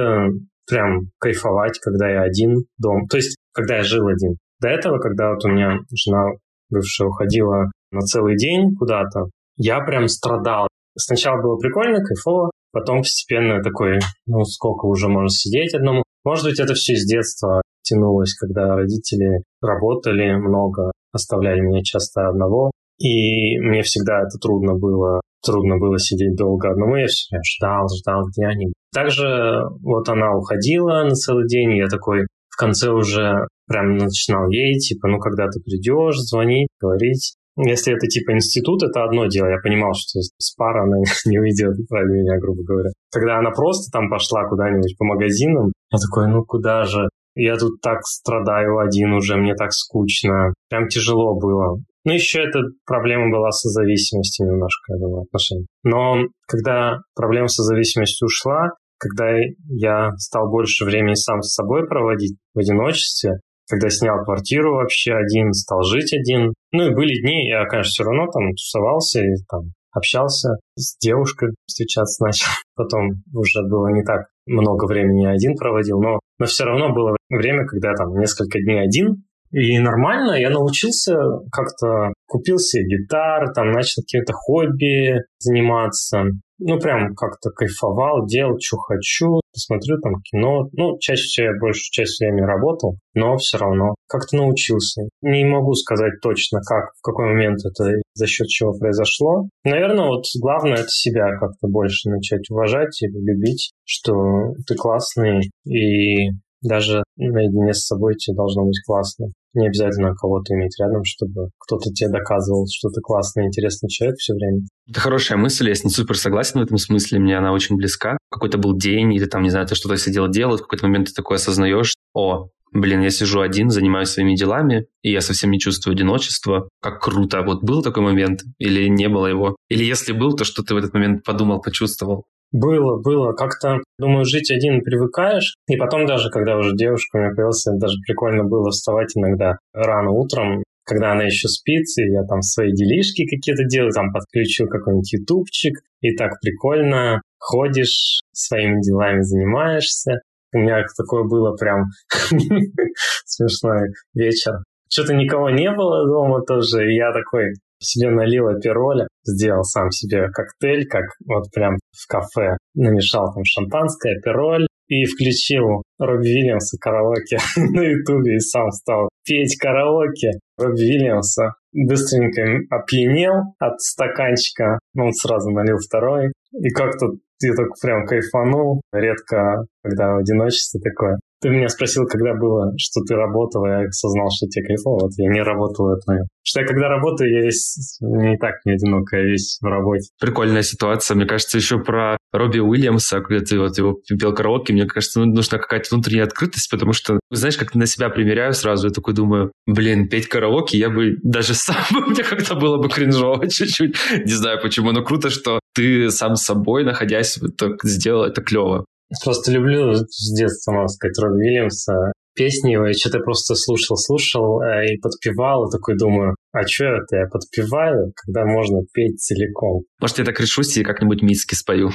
прям кайфовать, когда я один дом. То есть, когда я жил один. До этого, когда вот у меня жена бывшая уходила на целый день куда-то, я прям страдал. Сначала было прикольно, кайфово, потом постепенно такой, ну сколько уже можно сидеть одному. Может быть, это все с детства тянулось, когда родители работали много, оставляли меня часто одного. И мне всегда это трудно было. Трудно было сидеть долго одному. Я все ждал, ждал, они. Также вот она уходила на целый день, и я такой в конце уже прям начинал ей, типа, ну, когда ты придешь, звонить, говорить. Если это типа институт, это одно дело. Я понимал, что с пары она [laughs] не уйдет ради меня, грубо говоря. Когда она просто там пошла куда-нибудь по магазинам, я такой, ну куда же? Я тут так страдаю один уже, мне так скучно. Прям тяжело было. Ну, еще эта проблема была со зависимостью немножко, я думаю, отношений. Но когда проблема со зависимостью ушла, когда я стал больше времени сам с собой проводить в одиночестве, когда снял квартиру вообще один, стал жить один. Ну и были дни, я, конечно, все равно там тусовался и там общался с девушкой, встречаться начал. [laughs] Потом уже было не так много времени один проводил, но, но все равно было время, когда там несколько дней один, и нормально, я научился как-то, купил себе гитар, там начал какие-то хобби заниматься. Ну, прям как-то кайфовал, делал, что хочу, смотрю там кино. Ну, чаще всего я большую часть времени работал, но все равно как-то научился. Не могу сказать точно, как, в какой момент это за счет чего произошло. Наверное, вот главное это себя как-то больше начать уважать и любить, что ты классный и даже наедине с собой тебе должно быть классно. Не обязательно кого-то иметь рядом, чтобы кто-то тебе доказывал, что ты классный, интересный человек все время. Это хорошая мысль, я с ней супер согласен в этом смысле, мне она очень близка. Какой-то был день, или там, не знаю, ты что-то сидел делал, в какой-то момент ты такой осознаешь, о, блин, я сижу один, занимаюсь своими делами, и я совсем не чувствую одиночества. Как круто. Вот был такой момент или не было его? Или если был, то что ты в этот момент подумал, почувствовал? Было, было. Как-то, думаю, жить один привыкаешь. И потом даже, когда уже девушка у меня появилась, даже прикольно было вставать иногда рано утром, когда она еще спит, и я там свои делишки какие-то делаю, там подключил какой-нибудь ютубчик, и так прикольно ходишь, своими делами занимаешься. У меня такое было прям [laughs] смешной вечер. Что-то никого не было дома тоже, и я такой, себе налил апероля, сделал сам себе коктейль, как вот прям в кафе. Намешал там шампанское, апероль и включил Робби Вильямса караоке [laughs] на ютубе и сам стал петь караоке Робби Вильямса. Быстренько опьянел от стаканчика, ну, он сразу налил второй. И как-то я так прям кайфанул. Редко, когда в одиночестве такое. Ты меня спросил, когда было, что ты работал, я осознал, что тебе кайфово. Вот я не работал этот момент. Что я когда работаю, я весь не так не одинок, я весь в работе. Прикольная ситуация. Мне кажется, еще про Робби Уильямса, когда ты вот его пел караоке, мне кажется, ну, нужна какая-то внутренняя открытость, потому что, знаешь, как на себя примеряю сразу, я такой думаю, блин, петь караоке, я бы даже [laughs] сам, мне как-то было бы кринжово [laughs] чуть-чуть. Не знаю почему, но круто, что ты сам собой, находясь, так сделал это клево. Просто люблю с детства, можно сказать, Робби Вильямса. Песни его я что-то просто слушал, слушал э, и подпевал, и такой думаю, а что это я подпеваю, когда можно петь целиком? Может, я так решусь и как-нибудь миски спою.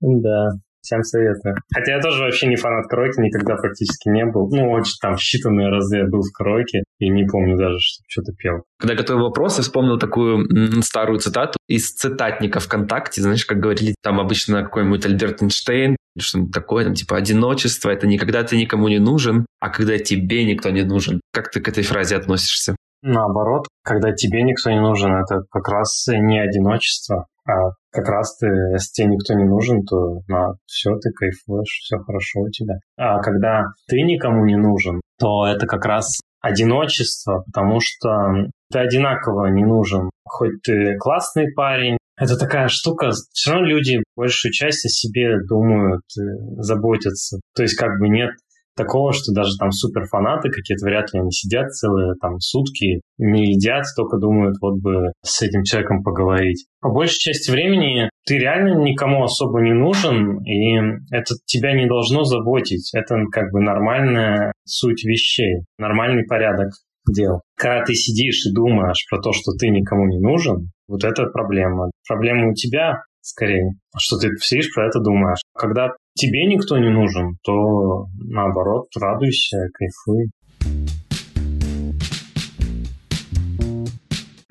Да. Всем советую. Хотя я тоже вообще не фанат караоке, никогда практически не был. Ну, очень там считанные разы я был в караоке и не помню даже, что что-то пел. Когда готовил вопрос, я вспомнил такую старую цитату из цитатника ВКонтакте. Знаешь, как говорили там обычно какой-нибудь Альберт Эйнштейн, или что-нибудь такое, там типа одиночество, это не когда ты никому не нужен, а когда тебе никто не нужен. Как ты к этой фразе относишься? Наоборот, когда тебе никто не нужен, это как раз не одиночество, а как раз ты, если тебе никто не нужен, то на все, ты кайфуешь, все хорошо у тебя. А когда ты никому не нужен, то это как раз одиночество, потому что ты одинаково не нужен. Хоть ты классный парень, это такая штука, все равно люди большую часть о себе думают, заботятся. То есть как бы нет такого, что даже там суперфанаты какие-то вряд ли они сидят целые там сутки, не едят, только думают, вот бы с этим человеком поговорить. По большей части времени ты реально никому особо не нужен, и это тебя не должно заботить. Это как бы нормальная суть вещей, нормальный порядок дел. Когда ты сидишь и думаешь про то, что ты никому не нужен, вот это проблема. Проблема у тебя скорее, что ты сидишь про это думаешь. Когда тебе никто не нужен, то наоборот, радуйся, кайфуй.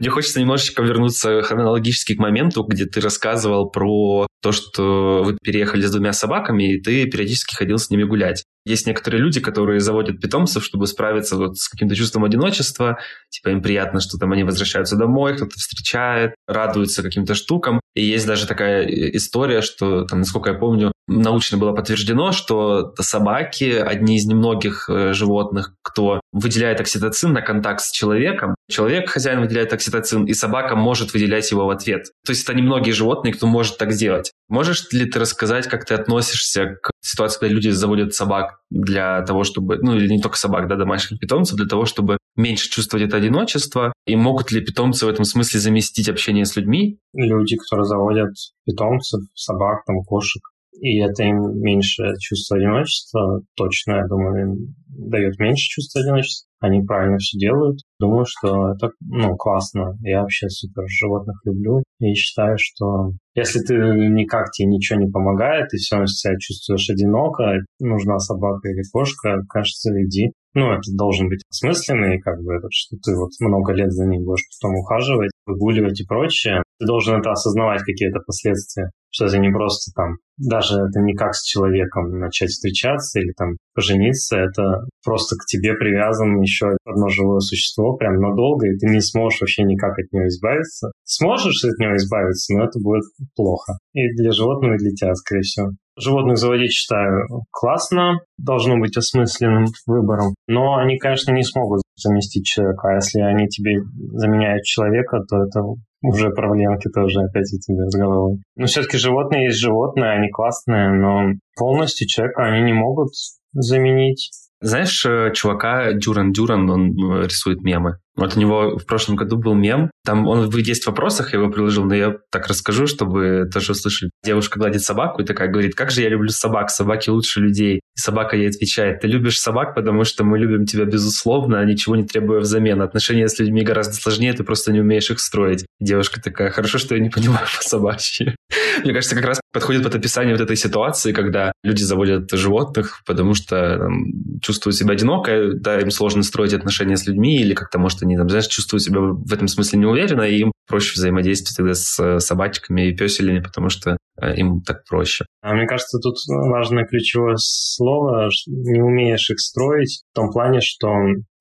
Мне хочется немножечко вернуться хронологически к моменту, где ты рассказывал про то, что вы переехали с двумя собаками, и ты периодически ходил с ними гулять. Есть некоторые люди, которые заводят питомцев, чтобы справиться вот с каким-то чувством одиночества. Типа им приятно, что там они возвращаются домой, кто-то встречает, радуются каким-то штукам. И есть даже такая история, что, там, насколько я помню, научно было подтверждено, что собаки одни из немногих э, животных, кто выделяет окситоцин на контакт с человеком. Человек, хозяин, выделяет окситоцин, и собака может выделять его в ответ. То есть это немногие животные, кто может так сделать. Можешь ли ты рассказать, как ты относишься к ситуации, когда люди заводят собак для того, чтобы, ну или не только собак, да, домашних питомцев, для того, чтобы меньше чувствовать это одиночество? И могут ли питомцы в этом смысле заместить общение с людьми? Люди, которые заводят питомцев, собак, там, кошек, и это им меньше чувство одиночества, точно, я думаю, им дает меньше чувства одиночества. Они правильно все делают. Думаю, что это ну, классно. Я вообще супер животных люблю. И считаю, что если ты никак тебе ничего не помогает, и все равно себя чувствуешь одиноко, нужна собака или кошка, кажется, иди. Ну, это должен быть осмысленный, как бы, что ты вот много лет за ним будешь потом ухаживать, выгуливать и прочее. Ты должен это осознавать, какие-то последствия что это не просто там, даже это не как с человеком начать встречаться или там пожениться, это просто к тебе привязан еще одно живое существо прям надолго, и ты не сможешь вообще никак от него избавиться. Сможешь от него избавиться, но это будет плохо. И для животного, и для тебя, скорее всего. Животных заводить, считаю, классно, должно быть осмысленным выбором, но они, конечно, не смогут заместить человека, а если они тебе заменяют человека, то это уже проблемки тоже опять у тебя с головой. Но все-таки животные есть животные, они классные, но полностью человека они не могут заменить. Знаешь, э, чувака Дюран Дюран, он э, рисует мемы. Вот у него в прошлом году был мем. Там он в 10 вопросах, я его приложил, но я так расскажу, чтобы тоже услышали. Девушка гладит собаку и такая говорит, как же я люблю собак, собаки лучше людей. И собака ей отвечает, ты любишь собак, потому что мы любим тебя безусловно, а ничего не требуя взамен. Отношения с людьми гораздо сложнее, ты просто не умеешь их строить. девушка такая, хорошо, что я не понимаю [laughs] по собачьи. Мне кажется, как раз подходит под описание вот этой ситуации, когда люди заводят животных, потому что там, чувствуют себя одиноко, да, им сложно строить отношения с людьми, или как-то, может, они, там, знаешь, чувствуют себя в этом смысле неуверенно, и им проще взаимодействовать тогда с э, собачками и песелями, потому что э, им так проще. А мне кажется, тут важное ключевое слово – не умеешь их строить, в том плане, что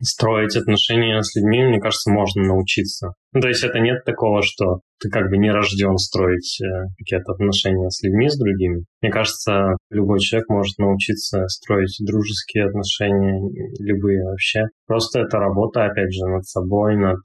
строить отношения с людьми, мне кажется, можно научиться. Ну, то есть это нет такого, что ты как бы не рожден строить э, какие-то отношения с людьми, с другими. Мне кажется, любой человек может научиться строить дружеские отношения, любые вообще. Просто это работа, опять же, над собой, над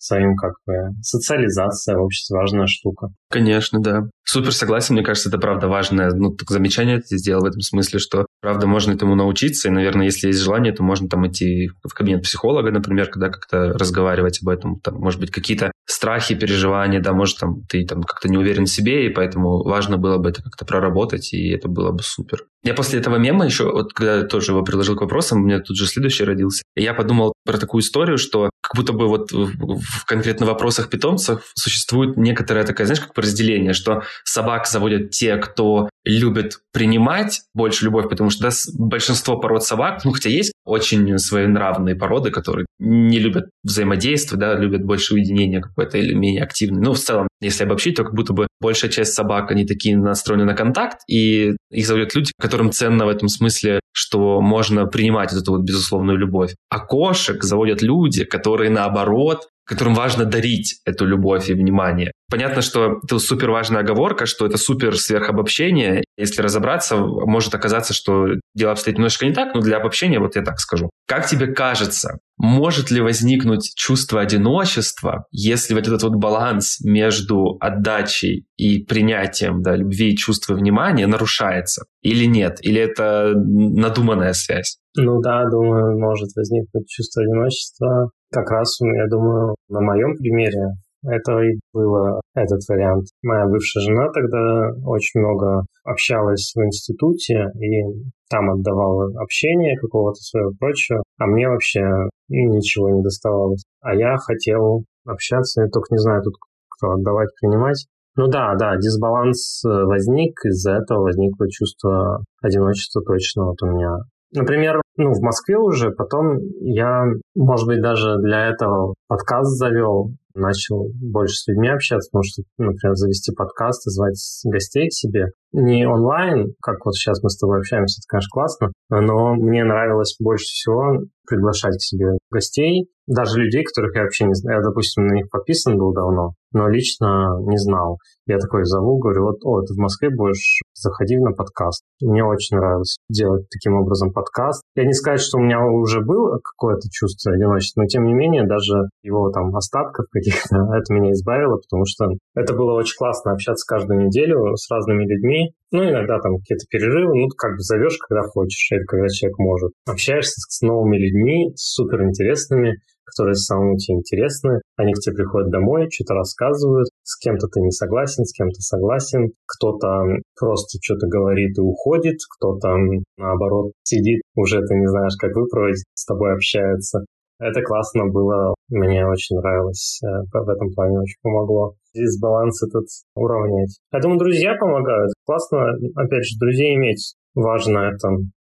своим как бы социализация в обществе важная штука. Конечно, да. Супер согласен, мне кажется, это правда важное ну, так замечание ты сделал в этом смысле, что правда можно этому научиться, и, наверное, если есть желание, то можно там идти в кабинет психолога, например, когда как-то разговаривать об этом, там, может быть, какие-то страхи, переживания, да, может, там, ты там как-то не уверен в себе, и поэтому важно было бы это как-то проработать, и это было бы супер. Я после этого мема еще, вот когда я тоже его приложил к вопросам, у меня тут же следующий родился, и я подумал про такую историю, что как будто бы вот в конкретно вопросах питомцев существует некоторое такое, знаешь, как разделение, что собак заводят те, кто любит принимать больше любовь, потому что да, большинство пород собак, ну, хотя есть очень своенравные породы, которые не любят взаимодействовать, да, любят больше уединения какое-то или менее активные. Ну, в целом, если обобщить, то как будто бы большая часть собак, они такие настроены на контакт, и их заводят люди, которым ценно в этом смысле, что можно принимать эту вот безусловную любовь. А кошек заводят люди, которые, наоборот, которым важно дарить эту любовь и внимание. Понятно, что это супер важная оговорка, что это супер сверхобобщение. Если разобраться, может оказаться, что дело обстоит немножко не так, но для обобщения вот я так скажу. Как тебе кажется, может ли возникнуть чувство одиночества, если вот этот вот баланс между отдачей и принятием да, любви, чувства внимания нарушается? Или нет? Или это надуманная связь? Ну да, думаю, может возникнуть чувство одиночества. Как раз, я думаю, на моем примере это и было этот вариант. Моя бывшая жена тогда очень много общалась в институте и там отдавала общение какого-то своего прочего, а мне вообще ничего не доставалось. А я хотел общаться, я только не знаю тут кто отдавать, принимать. Ну да, да, дисбаланс возник, из-за этого возникло чувство одиночества точно вот у меня. Например, ну, в Москве уже, потом я, может быть, даже для этого подкаст завел, начал больше с людьми общаться, потому что, например, завести подкаст и звать гостей к себе. Не онлайн, как вот сейчас мы с тобой общаемся, это, конечно, классно, но мне нравилось больше всего приглашать к себе гостей, даже людей, которых я вообще не знаю. Я, допустим, на них подписан был давно, но лично не знал. Я такой зову, говорю, вот, о, ты в Москве будешь, заходи на подкаст. Мне очень нравилось делать таким образом подкаст. Я не сказать, что у меня уже было какое-то чувство одиночества, но тем не менее, даже его там остатков каких-то, [laughs] это меня избавило, потому что это было очень классно общаться каждую неделю с разными людьми. Ну, иногда там какие-то перерывы, ну, как бы зовешь, когда хочешь, или когда человек может. Общаешься с новыми людьми, супер интересными, которые самому тебе интересны. Они к тебе приходят домой, что-то рассказывают, с кем-то ты не согласен, с кем-то согласен, кто-то просто что-то говорит и уходит, кто-то, наоборот, сидит, уже ты не знаешь, как выправить, с тобой общается. Это классно было, мне очень нравилось, э, в этом плане очень помогло. Здесь баланс этот уравнять. Я думаю, друзья помогают. Классно, опять же, друзей иметь. Важно это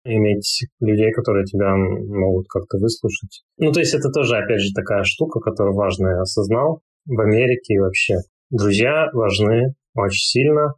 иметь людей, которые тебя могут как-то выслушать. Ну, то есть это тоже, опять же, такая штука, которую важно я осознал в Америке и вообще. Друзья важны очень сильно.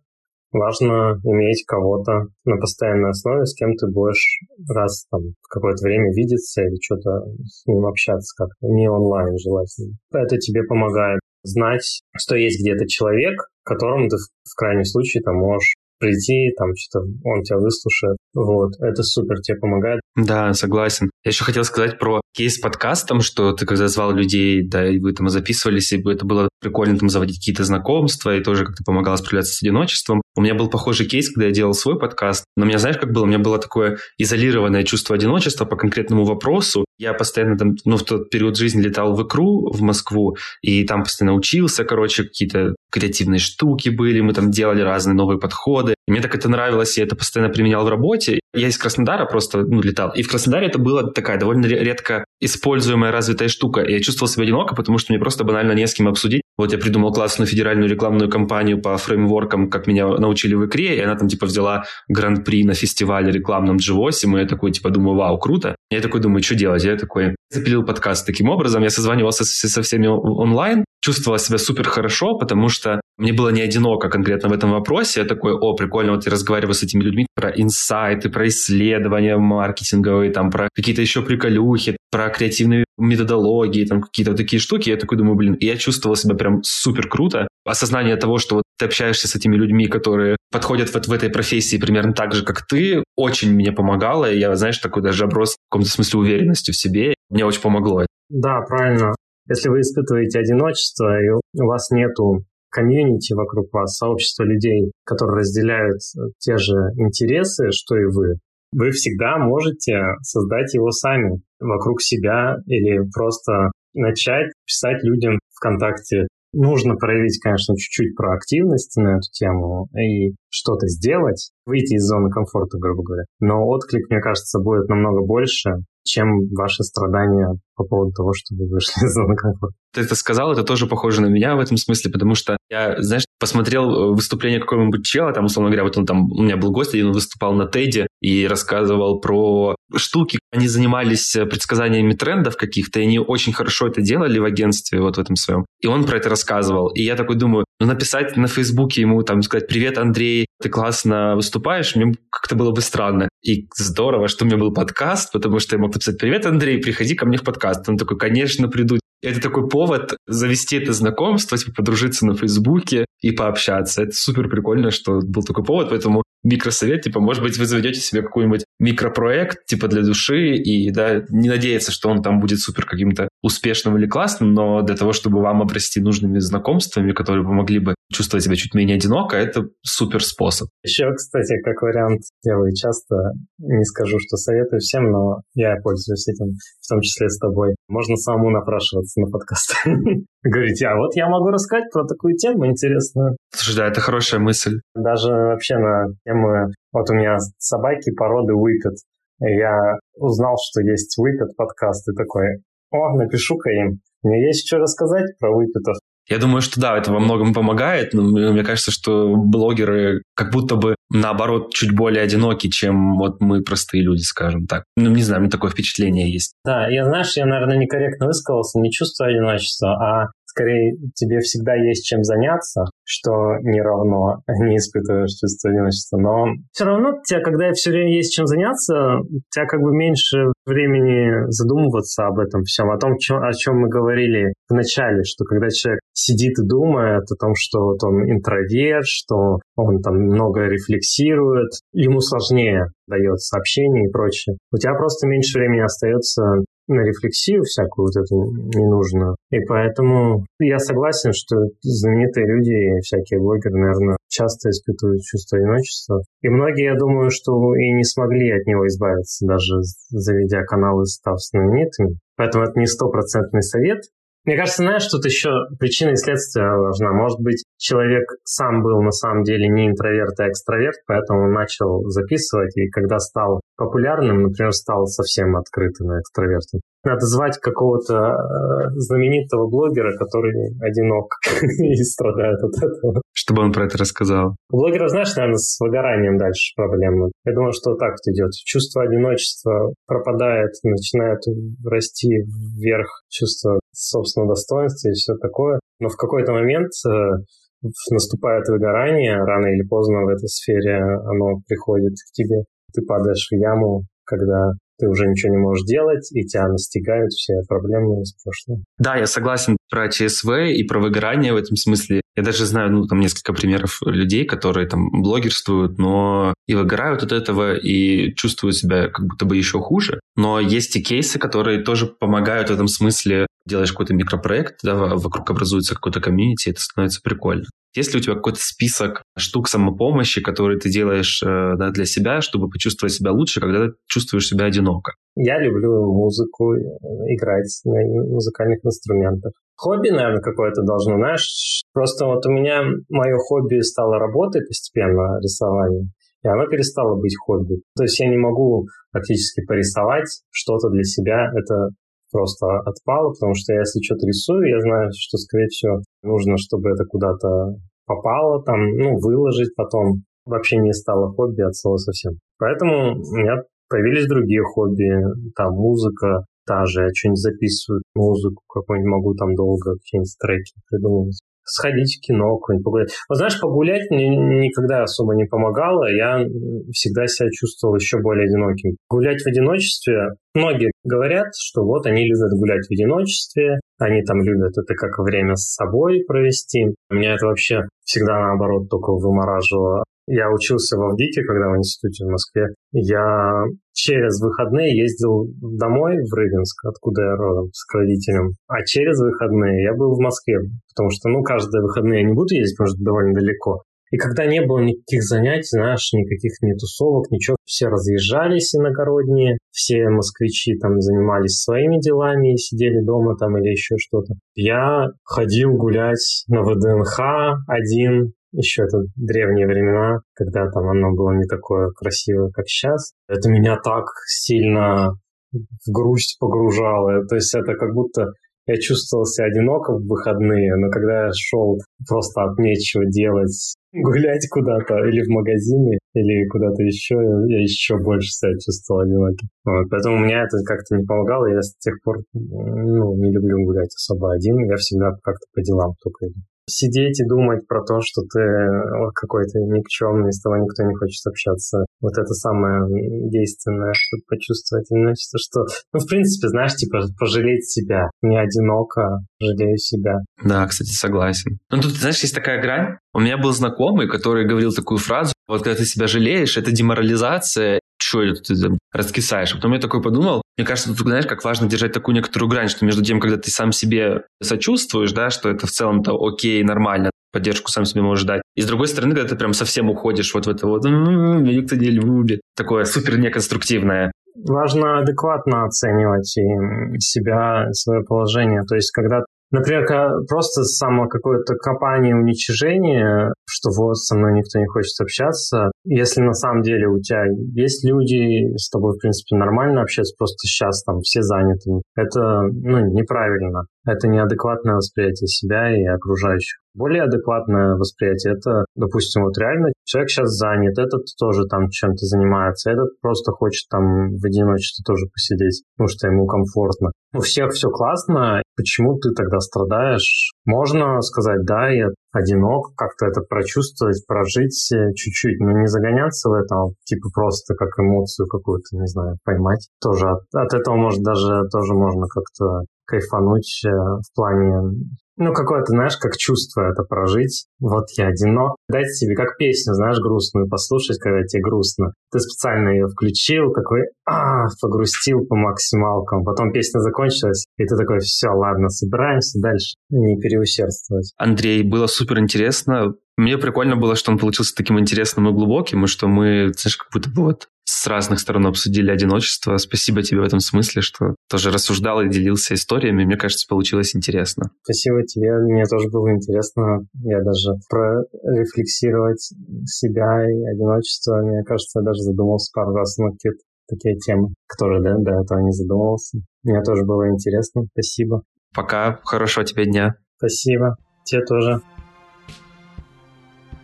Важно иметь кого-то на постоянной основе, с кем ты будешь раз там какое-то время видеться или что-то с ним общаться как-то, не онлайн желательно. Это тебе помогает знать, что есть где-то человек, которому ты в крайнем случае там можешь прийти, там что-то он тебя выслушает. Вот, это супер, тебе помогает. Да, согласен. Я еще хотел сказать про кейс с подкастом, что ты когда звал людей, да, и вы там записывались, и это было прикольно там заводить какие-то знакомства, и тоже как-то помогало справляться с одиночеством. У меня был похожий кейс, когда я делал свой подкаст, но у меня, знаешь, как было? У меня было такое изолированное чувство одиночества по конкретному вопросу. Я постоянно там, ну, в тот период жизни летал в икру в Москву, и там постоянно учился, короче, какие-то креативные штуки были, мы там делали разные новые подходы. И мне так это нравилось, я это постоянно применял в работе. Я из Краснодара просто ну, летал. И в Краснодаре это была такая довольно редко используемая развитая штука. И я чувствовал себя одиноко, потому что мне просто банально не с кем обсудить. Вот я придумал классную федеральную рекламную кампанию по фреймворкам, как меня научили в икре, и она там типа взяла гран-при на фестивале рекламном G8, и я такой типа думаю, вау, круто. Я такой думаю, что делать? Я такой запилил подкаст таким образом, я созванивался со всеми онлайн, чувствовала себя супер хорошо, потому что мне было не одиноко конкретно в этом вопросе. Я такой, о, прикольно, вот я разговариваю с этими людьми про инсайты, про исследования маркетинговые, там, про какие-то еще приколюхи, про креативные методологии, там, какие-то вот такие штуки. Я такой думаю, блин, и я чувствовал себя прям супер круто. Осознание того, что вот ты общаешься с этими людьми, которые подходят вот в этой профессии примерно так же, как ты, очень мне помогало. И я, знаешь, такой даже оброс в каком-то смысле уверенностью в себе. Мне очень помогло. Да, правильно. Если вы испытываете одиночество, и у вас нету комьюнити вокруг вас, сообщества людей, которые разделяют те же интересы, что и вы, вы всегда можете создать его сами вокруг себя или просто начать писать людям ВКонтакте. Нужно проявить, конечно, чуть-чуть проактивность на эту тему и что-то сделать, выйти из зоны комфорта, грубо говоря. Но отклик, мне кажется, будет намного больше, чем ваши страдания по поводу того, что вы вышли [laughs] из зоны комфорта. Ты это сказал, это тоже похоже на меня в этом смысле, потому что я, знаешь, посмотрел э, выступление какого-нибудь чела, там, условно говоря, вот он там, у меня был гость, один выступал на Теде и рассказывал про штуки. Они занимались э, предсказаниями трендов каких-то, и они очень хорошо это делали в агентстве вот в этом своем. И он про это рассказывал. И я такой думаю, написать на Фейсбуке ему, там, сказать, привет, Андрей, ты классно выступаешь, мне как-то было бы странно. И здорово, что у меня был подкаст, потому что я мог написать, привет, Андрей, приходи ко мне в подкаст. Он такой, конечно, приду. Это такой повод завести это знакомство, типа подружиться на Фейсбуке и пообщаться. Это супер прикольно, что был такой повод, поэтому микросовет, типа, может быть, вы заведете себе какой-нибудь микропроект, типа, для души, и, да, не надеяться, что он там будет супер каким-то успешным или классным, но для того, чтобы вам обрасти нужными знакомствами, которые помогли бы чувствовать себя чуть менее одиноко, это супер способ. Еще, кстати, как вариант, делаю часто, не скажу, что советую всем, но я пользуюсь этим, в том числе с тобой. Можно самому напрашиваться на подкаст. [laughs] Говорите, а вот я могу рассказать про такую тему интересную. Слушай, да, это хорошая мысль. Даже вообще на тему... Вот у меня собаки породы Whippet. Я узнал, что есть Whippet подкаст, и такой, о, напишу-ка им. Мне есть что рассказать про Whippet'ов. Я думаю, что да, это во многом помогает, но мне кажется, что блогеры как будто бы наоборот чуть более одиноки, чем вот мы простые люди, скажем так. Ну, не знаю, у меня такое впечатление есть. Да, я, знаешь, я, наверное, некорректно высказался, не чувствую одиночества, а скорее тебе всегда есть чем заняться, что не равно [laughs] не испытываешь чувство одиночества. Но все равно тебя, когда все время есть чем заняться, у тебя как бы меньше времени задумываться об этом всем, о том, о чем мы говорили в начале, что когда человек сидит и думает о том, что вот он интроверт, что он там много рефлексирует, ему сложнее дает сообщения и прочее. У тебя просто меньше времени остается на рефлексию всякую вот эту ненужную. И поэтому я согласен, что знаменитые люди всякие блогеры, наверное, часто испытывают чувство одиночества. И многие, я думаю, что и не смогли от него избавиться, даже заведя каналы, став знаменитыми. Поэтому это не стопроцентный совет, мне кажется, знаешь, тут еще причина и следствие важна. Может быть, человек сам был на самом деле не интроверт, а экстраверт, поэтому начал записывать, и когда стал популярным, например, стал совсем открытым экстравертом. Надо звать какого-то э, знаменитого блогера, который одинок [laughs] и страдает от этого. Чтобы он про это рассказал. У блогеров, знаешь, наверное, с выгоранием дальше проблема. Я думаю, что так вот идет. Чувство одиночества пропадает, начинает расти вверх чувство собственного достоинства и все такое. Но в какой-то момент э, наступает выгорание, рано или поздно в этой сфере оно приходит к тебе. Ты падаешь в яму, когда ты уже ничего не можешь делать, и тебя настигают все проблемы из прошлого. Да, я согласен про ЧСВ и про выгорание в этом смысле. Я даже знаю, ну, там несколько примеров людей, которые там блогерствуют, но и выгорают от этого, и чувствуют себя как будто бы еще хуже. Но есть и кейсы, которые тоже помогают в этом смысле. Делаешь какой-то микропроект, да, вокруг образуется какой-то комьюнити, это становится прикольно. Есть ли у тебя какой-то список штук самопомощи, которые ты делаешь э, да, для себя, чтобы почувствовать себя лучше, когда ты чувствуешь себя одиноко? Я люблю музыку, э, играть на музыкальных инструментах. Хобби, наверное, какое-то должно, знаешь. Просто вот у меня мое хобби стало работой постепенно, рисование. И оно перестало быть хобби. То есть я не могу практически порисовать что-то для себя. Это просто отпало, потому что если что-то рисую, я знаю, что, скорее всего, нужно, чтобы это куда-то попало, там, ну, выложить потом. Вообще не стало хобби от слова совсем. Поэтому у меня появились другие хобби, там, музыка, та же, я что-нибудь записываю, музыку какую-нибудь могу там долго какие-нибудь треки придумывать сходить в кино, какое-нибудь погулять. Вот знаешь, погулять мне никогда особо не помогало. Я всегда себя чувствовал еще более одиноким. Гулять в одиночестве, многие говорят, что вот они любят гулять в одиночестве, они там любят это как время с собой провести. Меня это вообще всегда наоборот только вымораживало. Я учился в Авдике, когда в институте в Москве. Я через выходные ездил домой в Рыбинск, откуда я родом, с родителем. А через выходные я был в Москве, потому что, ну, каждые выходные я не буду ездить, потому что довольно далеко. И когда не было никаких занятий, знаешь, никаких ни тусовок, ничего, все разъезжались иногородние, все москвичи там занимались своими делами сидели дома там или еще что-то. Я ходил гулять на ВДНХ один, еще это древние времена, когда там оно было не такое красивое, как сейчас. Это меня так сильно в грусть погружало. То есть это как будто я чувствовал себя одиноко в выходные, но когда я шел просто от нечего делать, гулять куда-то или в магазины, или куда-то еще, я еще больше себя чувствовал одиноким. Вот, поэтому меня это как-то не помогало, я с тех пор ну, не люблю гулять особо один, я всегда как-то по делам только иду сидеть и думать про то, что ты какой-то никчемный, с тобой никто не хочет общаться. Вот это самое действенное, чтобы почувствовать одиночество, что, ну, в принципе, знаешь, типа, пожалеть себя. Не одиноко, жалею себя. Да, кстати, согласен. Ну, тут, знаешь, есть такая грань. У меня был знакомый, который говорил такую фразу, вот когда ты себя жалеешь, это деморализация, это ты там раскисаешь. А потом я такой подумал, мне кажется, тут, знаешь, как важно держать такую некоторую грань, что между тем, когда ты сам себе сочувствуешь, да, что это в целом-то окей, нормально, поддержку сам себе можешь дать. И с другой стороны, когда ты прям совсем уходишь вот в это вот, меня никто не любит, такое супер неконструктивное. Важно адекватно оценивать и себя, свое положение. То есть, когда Например, просто само какое-то копание, уничижение, что вот со мной никто не хочет общаться. Если на самом деле у тебя есть люди, с тобой, в принципе, нормально общаться, просто сейчас там все заняты. Это ну, неправильно. Это неадекватное восприятие себя и окружающих. Более адекватное восприятие – это, допустим, вот реально человек сейчас занят, этот тоже там чем-то занимается, этот просто хочет там в одиночестве тоже посидеть, потому что ему комфортно. У всех все классно, почему ты тогда страдаешь? Можно сказать, да, я одинок, как-то это прочувствовать, прожить э, чуть-чуть, но не загоняться в этом, типа просто как эмоцию какую-то, не знаю, поймать. Тоже от, от этого, может, даже тоже можно как-то кайфануть э, в плане ну, какое-то, знаешь, как чувство это прожить. Вот я одинок. Дать себе как песню, знаешь, грустную послушать, когда тебе грустно. Ты специально ее включил, такой, а, погрустил по максималкам. Потом песня закончилась, и ты такой, все, ладно, собираемся дальше. Не переусердствовать. Андрей, было супер интересно. Мне прикольно было, что он получился таким интересным и глубоким, и что мы, знаешь, как будто бы вот с разных сторон обсудили одиночество. Спасибо тебе в этом смысле, что тоже рассуждал и делился историями. Мне кажется, получилось интересно. Спасибо тебе. Мне тоже было интересно. Я даже прорефлексировать себя и одиночество. Мне кажется, я даже задумался пару раз на какие-то такие темы, которые до, до этого не задумывался. Мне тоже было интересно. Спасибо. Пока. Хорошего тебе дня. Спасибо. Тебе тоже.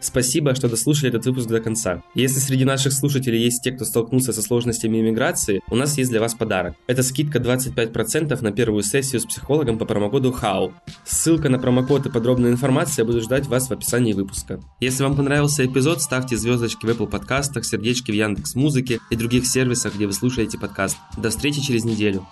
Спасибо, что дослушали этот выпуск до конца. Если среди наших слушателей есть те, кто столкнулся со сложностями иммиграции, у нас есть для вас подарок. Это скидка 25% на первую сессию с психологом по промокоду HOW. Ссылка на промокод и подробная информация будут ждать вас в описании выпуска. Если вам понравился эпизод, ставьте звездочки в Apple подкастах, сердечки в Яндекс Музыке и других сервисах, где вы слушаете подкаст. До встречи через неделю.